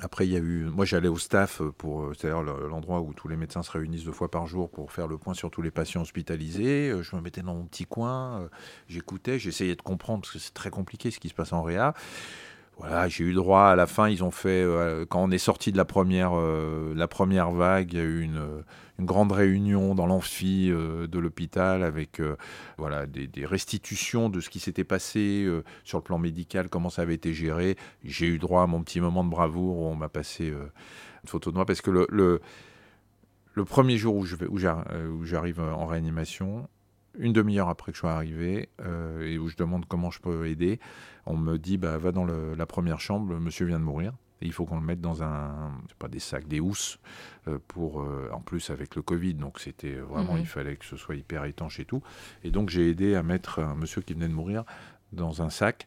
Après, il y a eu, moi j'allais au staff pour, euh, c'est-à-dire l'endroit où tous les médecins se réunissent deux fois par jour pour faire le point sur tous les patients hospitalisés. Euh, je me mettais dans mon petit coin, j'écoutais, j'essayais de comprendre parce que c'est très compliqué ce qui se passe en réa. Voilà, j'ai eu droit à la fin. Ils ont fait euh, quand on est sorti de la première, euh, la première vague, il y a eu une, une grande réunion dans l'amphi euh, de l'hôpital avec voilà des, restitutions de ce qui s'était passé sur le plan médical, comment ça avait été géré. J'ai eu droit à mon petit moment de bravoure où on m'a passé une photo de moi parce que le, le, le premier jour où j'arrive en réanimation, une demi-heure après que je sois arrivé euh, et où je demande comment je peux aider, on me dit bah, va dans le, la première chambre, monsieur vient de mourir. Et il faut qu'on le mette dans un, pas des sacs, des housses, euh, pour, euh, en plus avec le Covid, donc c'était vraiment, il fallait que ce soit hyper étanche et tout. Et donc j'ai aidé à mettre un monsieur qui venait de mourir dans un sac.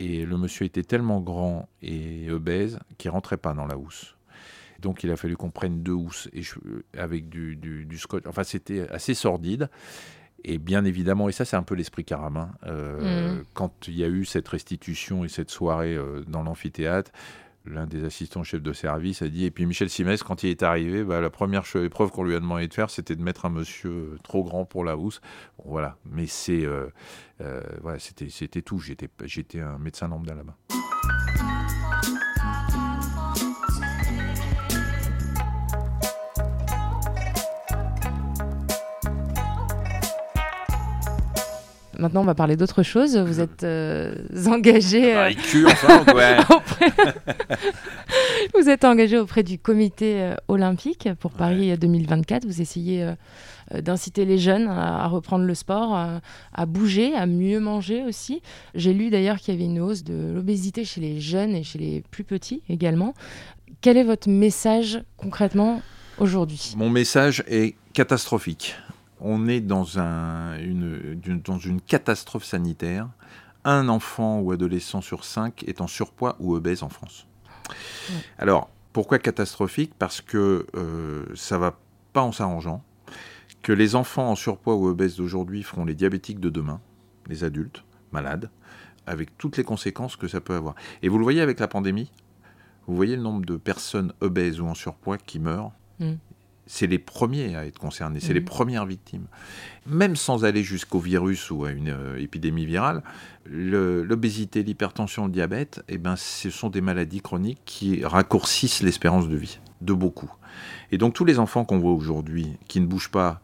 Et le monsieur était tellement grand et obèse qu'il rentrait pas dans la housse. Donc il a fallu qu'on prenne deux housses et je, avec du, du, du scotch. Enfin, c'était assez sordide. Et bien évidemment, et ça c'est un peu l'esprit Caramin, euh, mmh. quand il y a eu cette restitution et cette soirée euh, dans l'amphithéâtre, l'un des assistants chefs de service a dit, et puis Michel Simès, quand il est arrivé, bah, la première épreuve qu'on lui a demandé de faire, c'était de mettre un monsieur euh, trop grand pour la housse. Bon, voilà, mais c'est, euh, voilà, c'était, tout. J'étais, j'étais un médecin lambda là-bas. Maintenant, on va parler d'autre chose. Vous êtes euh, engagé. Euh, enfin, ouais. auprès... vous êtes engagé auprès du comité euh, olympique pour Paris ouais. 2024. Vous essayez euh, d'inciter les jeunes à, à, reprendre le sport, à, à, bouger, à mieux manger aussi. J'ai lu d'ailleurs qu'il y avait une hausse de l'obésité chez les jeunes et chez les plus petits également. Quel est votre message concrètement aujourd'hui? Mon message est catastrophique on est dans, un, une, dans une catastrophe sanitaire. Un enfant ou adolescent sur cinq est en surpoids ou obèse en France. Ouais. Alors, pourquoi catastrophique? Parce que euh, ça va pas en s'arrangeant, que les enfants en surpoids ou obèses d'aujourd'hui feront les diabétiques de demain, les adultes malades, avec toutes les conséquences que ça peut avoir. Et vous le voyez avec la pandémie, vous voyez le nombre de personnes obèses ou en surpoids qui meurent? Mmh c'est les premiers à être concernés, c'est mmh. les premières victimes. Même sans aller jusqu'au virus ou à une euh, épidémie virale, l'obésité, l'hypertension, le diabète, eh ben, ce sont des maladies chroniques qui raccourcissent l'espérance de vie, de beaucoup. Et donc tous les enfants qu'on voit aujourd'hui qui ne bougent pas,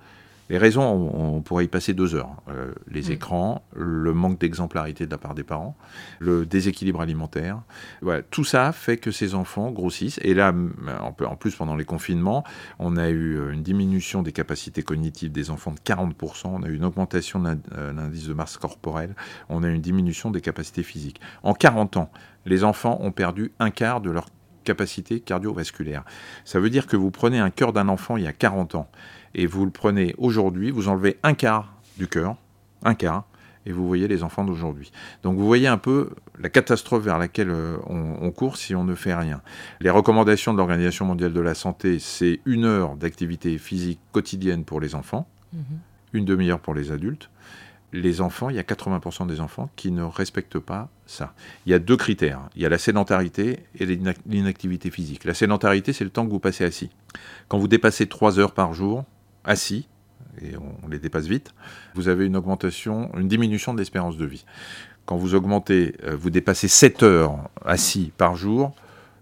les raisons, on, on, pourrait y passer deux heures. Euh, les mmh. écrans, le manque d'exemplarité de la part des parents, le déséquilibre alimentaire. Voilà, tout ça fait que ces enfants grossissent. Et là, en plus, pendant les confinements, on a eu euh, une diminution des capacités cognitives des enfants de 40%. On a eu une augmentation de euh, l'indice de masse corporelle. On a eu une diminution des capacités physiques. En 40 ans, les enfants ont perdu un quart de leur capacité cardiovasculaire. Ça veut dire que vous prenez un cœur d'un enfant il y a 40 ans et vous le prenez aujourd'hui, vous enlevez un quart du cœur, un quart, et vous voyez les enfants d'aujourd'hui. Donc vous voyez un peu la catastrophe vers laquelle on, on, court si on ne fait rien. Les recommandations de l'Organisation mondiale de la santé, c'est une heure d'activité physique quotidienne pour les enfants, mmh. une demi-heure pour les adultes. Les enfants, il y a 80% des enfants qui ne respectent pas ça. Il y a deux critères. Il y a la sédentarité et l'inactivité physique. La sédentarité, c'est le temps que vous passez assis. Quand vous dépassez 3 heures par jour, assis, et on, les dépasse vite, vous avez une augmentation, une diminution de l'espérance de vie. Quand vous augmentez, euh, vous dépassez 7 heures assis par jour,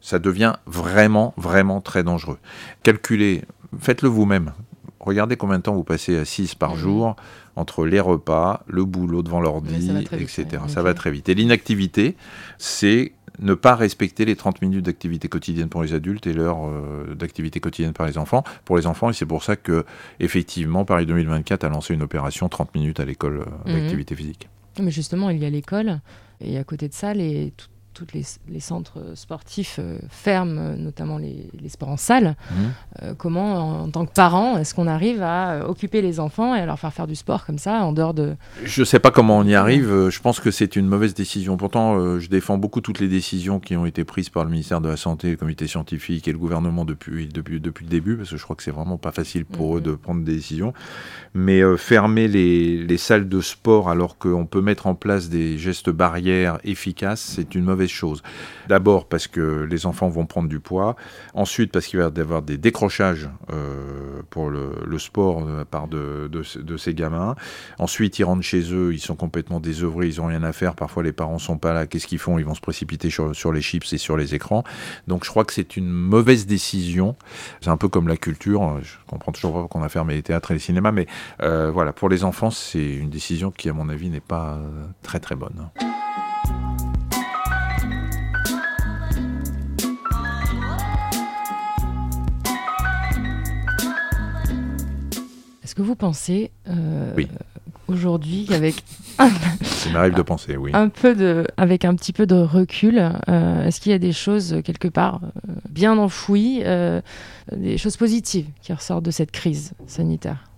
ça devient vraiment, vraiment très dangereux. Calculez, faites-le vous-même. Regardez combien de temps vous passez assis par mmh. jour entre les repas, le boulot devant l'ordi, etc. Ça va très vite. Et l'inactivité, c'est ne pas respecter les 30 minutes d'activité quotidienne pour les adultes et l'heure euh, d'activité quotidienne par les enfants. Pour les enfants, et c'est pour ça que, effectivement, Paris 2024 a lancé une opération 30 minutes à l'école euh, mmh. d'activité physique. Mais justement, il y a l'école, et à côté de ça, les, tout, tous les, les, centres sportifs euh, ferment, notamment les, les, sports en salle. Mmh. Euh, comment, en, en, tant que parent, est-ce qu'on arrive à euh, occuper les enfants et à leur faire faire du sport comme ça, en dehors de... Je ne sais pas comment on y arrive. Je pense que c'est une mauvaise décision. Pourtant, euh, je défends beaucoup toutes les décisions qui ont été prises par le ministère de la Santé, le comité scientifique et le gouvernement depuis, depuis, depuis le début, parce que je crois que c'est vraiment pas facile pour mmh. eux de prendre des décisions. Mais euh, fermer les, les salles de sport alors qu'on peut mettre en place des gestes barrières efficaces, c'est une mauvaise mauvaise chose. D'abord parce que les enfants vont prendre du poids, ensuite parce qu'il va y avoir des décrochages euh, pour le, sport de la part de, ces gamins, ensuite ils rentrent chez eux, ils sont complètement désœuvrés, ils n'ont rien à faire, parfois les parents sont pas là, qu'est-ce qu'ils font? Ils vont se précipiter sur, les chips et sur les écrans. Donc je crois que c'est une mauvaise décision, c'est un peu comme la culture, je comprends toujours pas qu'on a fermé les théâtres et les cinémas, mais euh, voilà, pour les enfants c'est une décision qui à mon avis n'est pas très très bonne. Que vous pensez euh, aujourd'hui qu'avec ça m'arrive de penser, oui. Un peu de, avec un petit peu de recul, euh, est-ce qu'il y a des choses quelque part euh, bien enfouies, des choses positives qui ressortent de cette crise sanitaire?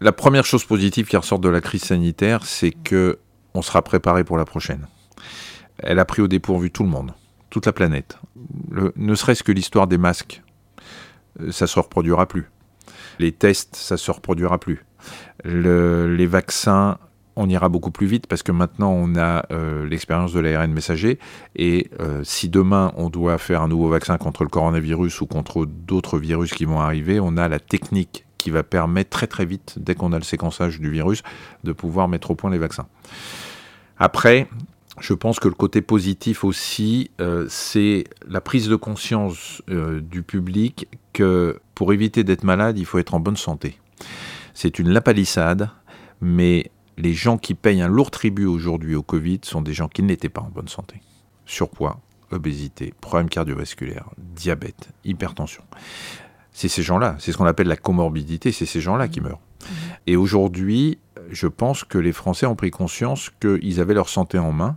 La première chose positive qui ressort de la crise sanitaire, c'est que on sera préparé pour la prochaine. Elle a pris au dépourvu tout le monde, toute la planète. ne serait-ce que l'histoire des masques, ça se reproduira plus les tests, ça se reproduira plus. les vaccins, on ira beaucoup plus vite parce que maintenant on a euh, l'expérience de l'ARN messager et euh, si demain on doit faire un nouveau vaccin contre le coronavirus ou contre d'autres virus qui vont arriver, on a la technique qui va permettre très très vite, dès qu'on a le séquençage du virus, de pouvoir mettre au point les vaccins. Après, je pense que le côté positif aussi, euh, c'est la prise de conscience euh, du public que pour éviter d'être malade, il faut être en bonne santé. C'est une lapalissade, mais les gens qui payent un lourd tribut aujourd'hui au Covid sont des gens qui n'étaient pas en bonne santé. Surpoids, obésité, problèmes cardiovasculaires, diabète, hypertension. C'est ces gens-là, c'est ce qu'on appelle la comorbidité, c'est ces gens-là qui meurent. Mmh. Et aujourd'hui, je pense que les Français ont pris conscience qu'ils avaient leur santé en main,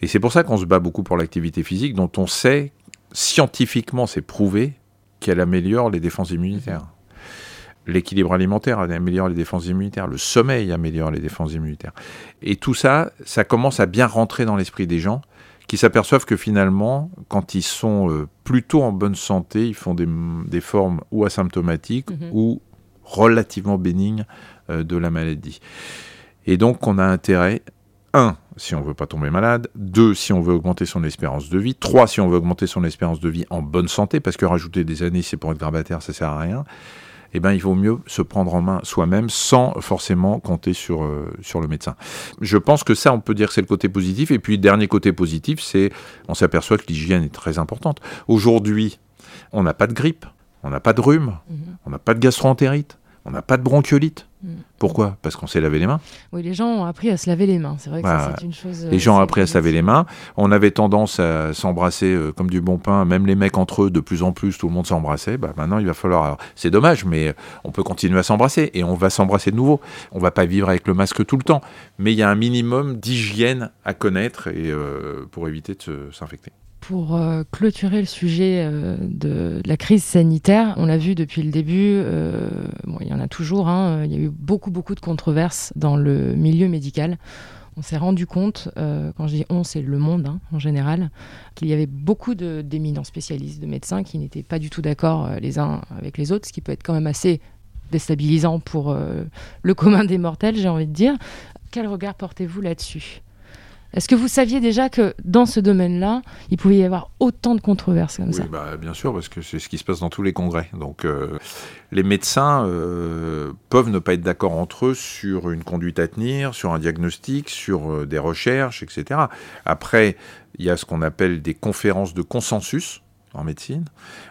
et c'est pour ça qu'on se bat beaucoup pour l'activité physique, dont on sait, scientifiquement, c'est prouvé qu'elle améliore les défenses immunitaires. L'équilibre alimentaire améliore les défenses immunitaires, le sommeil améliore les défenses immunitaires. Et tout ça, ça commence à bien rentrer dans l'esprit des gens qui s'aperçoivent que finalement, quand ils sont euh, plutôt en bonne santé, ils font des, formes ou asymptomatiques mhm. ou relativement bénignes euh, de la maladie. Et donc, on a intérêt, un, si on veut pas tomber malade, deux, si on veut augmenter son espérance de vie, trois, si on veut augmenter son espérance de vie en bonne santé, parce que rajouter des années, c'est pour être grabataire, ça sert à rien, eh ben, il vaut mieux se prendre en main soi-même sans forcément compter sur, euh, sur le médecin. Je pense que ça, on peut dire que c'est le côté positif. Et puis, dernier côté positif, c'est on s'aperçoit que l'hygiène est très importante. Aujourd'hui, on n'a pas de grippe, on n'a pas de rhume, mhm. on n'a pas de gastroentérite, on n'a pas de bronchiolite. Pourquoi? Parce qu'on s'est lavé les mains. Oui, les gens ont appris à se laver les mains. C'est vrai que c'est une chose. Les gens ont appris à se laver les mains. On avait tendance à s'embrasser euh, comme du bon pain. Même les mecs entre eux, de plus en plus, tout le monde s'embrassait. Bah, maintenant, il va falloir. C'est dommage, mais on peut continuer à s'embrasser et on va s'embrasser de nouveau. On va pas vivre avec le masque tout le temps, mais il y a un minimum d'hygiène à connaître et euh, pour éviter de s'infecter. Pour euh, clôturer le sujet euh, de, la crise sanitaire, on l'a vu depuis le début, euh, il y en a toujours, hein, il y a eu beaucoup, de controverses dans le milieu médical. On s'est rendu compte, quand je dis on, c'est le monde hein, en général, qu'il y avait beaucoup d'éminents spécialistes, de médecins qui n'étaient pas du tout d'accord les uns avec les autres, ce qui peut être quand même assez déstabilisant pour le commun des mortels, j'ai envie de dire. Quel regard portez-vous là-dessus? Est-ce que vous saviez déjà que dans ce domaine-là, il pouvait y avoir autant de controverses comme oui, ça? bah, Bien sûr, parce que c'est ce qui se passe dans tous les congrès. Donc euh, les médecins euh, peuvent ne pas être d'accord entre eux sur une conduite à tenir, sur un diagnostic, sur euh, des recherches, etc. Après, il y a ce qu'on appelle des conférences de consensus en médecine.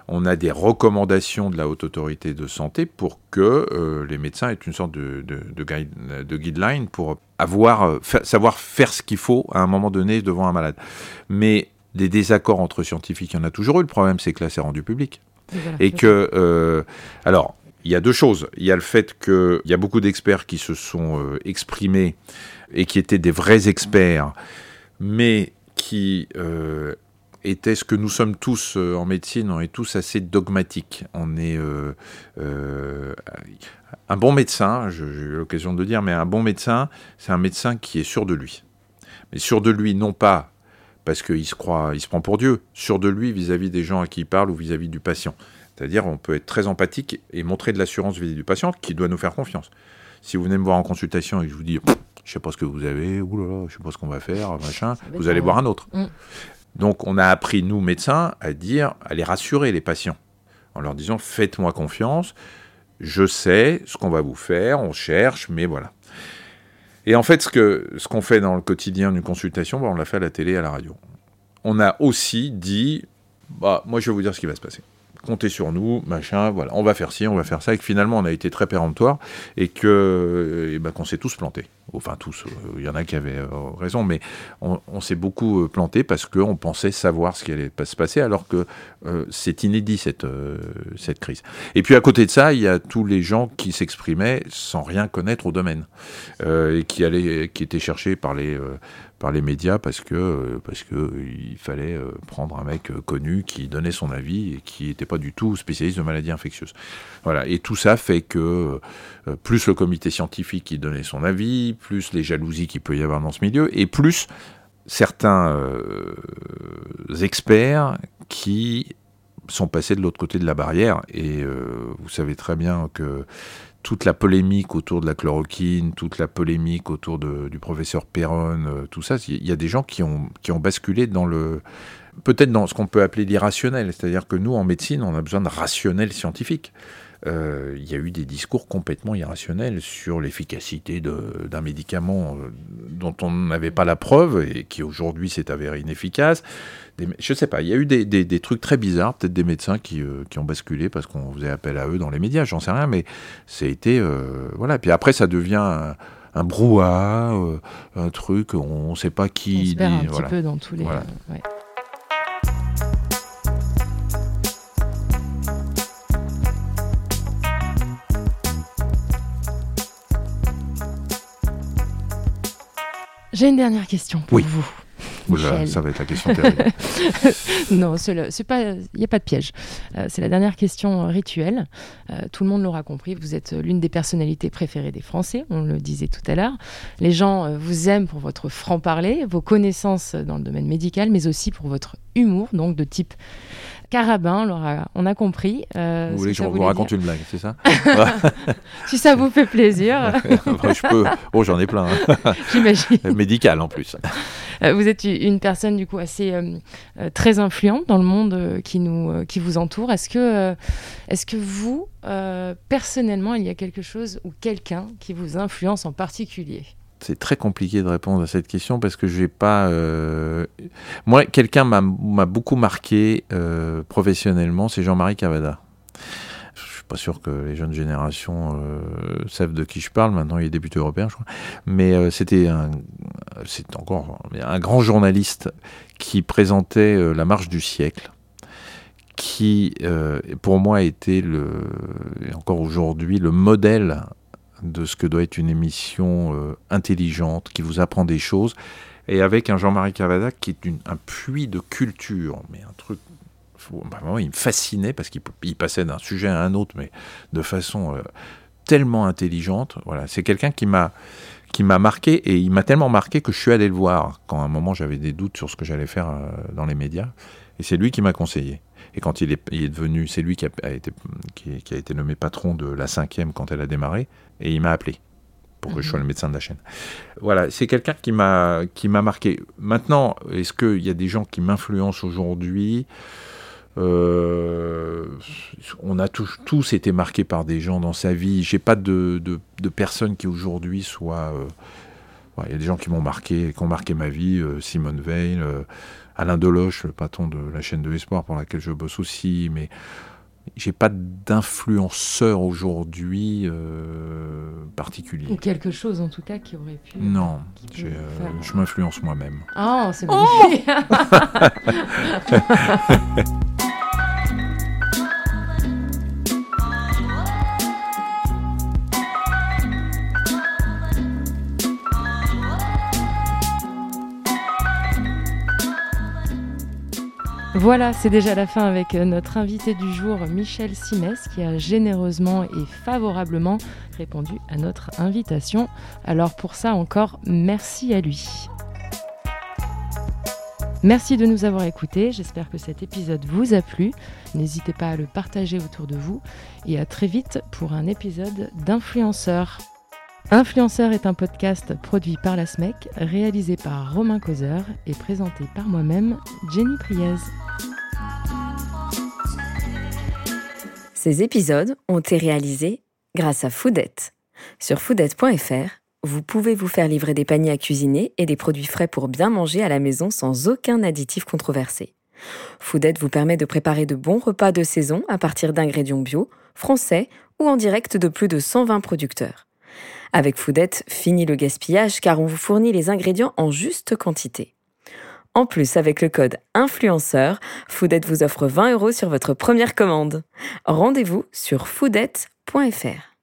On a des recommandations de la haute autorité de santé pour que euh, les médecins aient une sorte de, de, guideline pour avoir, euh, savoir faire ce qu'il faut à un moment donné devant un malade. Mais des désaccords entre scientifiques, il y en a toujours eu. Le problème, c'est que là, c'est rendu public. Et, que, euh, alors, il y a deux choses. Il y a le fait qu'il y a beaucoup d'experts qui se sont exprimés et qui étaient des vrais experts, mais qui était ce que nous sommes tous euh, en médecine, on est tous assez dogmatiques. On est euh, euh, un bon médecin, j'ai eu l'occasion de dire, mais un bon médecin, c'est un médecin qui est sûr de lui. Mais sûr de lui, non pas parce qu'il se croit, il se prend pour Dieu, sûr de lui vis-à-vis des gens à qui il parle ou vis-à-vis du patient. C'est-à-dire, on peut être très empathique et montrer de l'assurance vis-à-vis du patient qui doit nous faire confiance. Si vous venez me voir en consultation et que je vous dis je sais pas ce que vous avez, oulala, je sais pas ce qu'on va faire, machin, vous allez voir un autre. Mm. Donc on a appris, nous médecins, à dire, à les rassurer les patients, en leur disant faites-moi confiance, je sais ce qu'on va vous faire, on cherche, mais voilà. Et en fait, ce qu'on fait dans le quotidien d'une consultation, bah, on l'a fait à la télé, à la radio. On a aussi dit, bah, moi je vais vous dire ce qui va se passer. Comptez sur nous, machin, voilà, on va faire ci, on va faire ça, et que finalement on a été très péremptoire et ben, qu'on s'est tous plantés. Enfin tous, euh, il y en a qui avaient euh, raison, mais on, s'est beaucoup euh, planté parce qu'on pensait savoir ce qui allait se passer, alors que c'est inédit cette, cette crise. Et puis à côté de ça, il y a tous les gens qui s'exprimaient sans rien connaître au domaine et qui allaient, qui étaient cherchés par les par les médias parce que euh, euh, il fallait euh, prendre un mec connu qui donnait son avis et qui n'était pas du tout spécialiste de maladies infectieuses. Voilà. Et tout ça fait que plus le comité scientifique qui donnait son avis, plus les jalousies qu'il peut y avoir dans ce milieu, et plus certains experts qui sont passés de l'autre côté de la barrière. Et vous savez très bien que toute la polémique autour de la chloroquine, toute la polémique autour du professeur Perron, euh, tout ça, il y a des gens qui ont, basculé dans le peut-être dans ce qu'on peut appeler l'irrationnel, c'est-à-dire que nous en médecine, on a besoin de rationnel scientifique. Euh, il y a eu des discours complètement irrationnels sur l'efficacité d'un médicament euh, dont on n'avait pas la preuve et qui aujourd'hui s'est avéré inefficace. Des, je sais pas, il y a eu des, des- des trucs très bizarres, peut-être des médecins qui, euh, qui ont basculé parce qu'on faisait appel à eux dans les médias, j'en sais rien, mais a été... euh, voilà, puis après ça devient un, un brouhaha, euh, un truc, on ne sait pas On qui... se perd un petit peu dans tous les. Voilà. ouais. J'ai une dernière question pour Oui. vous. Oula, ça va être la question terrible. non, c'est pas, il n'y a pas de piège. Euh, c'est la dernière question rituelle. Euh, tout le monde l'aura compris. Vous êtes l'une des personnalités préférées des Français. On le disait tout à l'heure. Les gens euh, vous aiment pour votre franc parler, vos connaissances dans le domaine médical, mais aussi pour votre humour, donc de type carabin. on l'aura- On a compris. euh, vous voulez que je vous raconte dire. une blague, c'est ça Si ça vous fait plaisir, Je peux. Oh, j'en ai plein. hein. j'imagine. Médical en plus. Euh, vous êtes une personne du coup assez euh, très influente dans le monde qui nous qui vous entoure. Est-ce que euh, est-ce que vous personnellement il y a quelque chose ou quelqu'un qui vous influence en particulier? C'est très compliqué de répondre à cette question parce que je vais pas. euh, Moi, quelqu'un m'a beaucoup marqué euh, professionnellement, c'est Jean-Marie Cavada. Je suis pas sûr que les jeunes générations euh, savent de qui je parle. Maintenant, il est député européen, je crois. Mais c'était encore un grand journaliste qui présentait la marche du siècle, qui, pour moi, était le, encore aujourd'hui, le modèle de ce que doit être une émission euh, intelligente, qui vous apprend des choses, et avec un Jean-Marie Cavada qui est un puits de culture, mais un truc. faut- Vraiment, il me fascinait parce qu'il il passait d'un sujet à un autre, mais de façon euh, tellement intelligente. Voilà, c'est quelqu'un qui m'a qui m'a marqué et il m'a tellement marqué que je suis allé le voir quand à un moment j'avais des doutes sur ce que j'allais faire euh, dans les médias et c'est lui qui m'a conseillé. Et quand il est, il est devenu, c'est lui qui a, a été, qui, qui a été nommé patron de la cinquième quand elle a démarré, et il m'a appelé pour que je sois le médecin de la chaîne. Voilà, c'est quelqu'un qui m'a qui m'a marqué. Maintenant, est-ce qu'il y a des gens qui m'influencent aujourd'hui? Euh, On a tous, tous été marqués par des gens dans sa vie. J'ai pas de, de, de personnes qui aujourd'hui soient. euh, ouais, Il y a des gens qui m'ont marqué, qui ont marqué ma vie. euh, Simone Veil, euh, Alain Deloche, le patron de la chaîne de l'espoir pour laquelle je bosse aussi, mais j'ai pas d'influenceur aujourd'hui euh, particulier. ou quelque chose en tout cas qui aurait pu Non, euh, je m'influence moi-même. Oh, c'est magnifique. Voilà, c'est déjà la fin avec euh, notre invité du jour, Michel Simès, qui a généreusement et favorablement répondu à notre invitation. Alors pour ça encore, merci à lui. Merci de nous avoir écoutés, j'espère que cet épisode vous a plu. N'hésitez pas à le partager autour de vous et à très vite pour un épisode d'influenceurs. Influenceur est un podcast produit par la SMEC, réalisé par Romain Causeur et présenté par moi-même, Jenny Priez. Ces épisodes ont été réalisés grâce à Foodette. Sur foodette.fr, vous pouvez vous faire livrer des paniers à cuisiner et des produits frais pour bien manger à la maison sans aucun additif controversé. Foodette vous permet de préparer de bons repas de saison à partir d'ingrédients bio, français ou en direct de plus de 120 producteurs. Avec Foodette, fini le gaspillage car on vous fournit les ingrédients en juste quantité. En plus, avec le code influenceur, Foodette vous offre 20 euros sur votre première commande. Rendez-vous sur foodette.fr.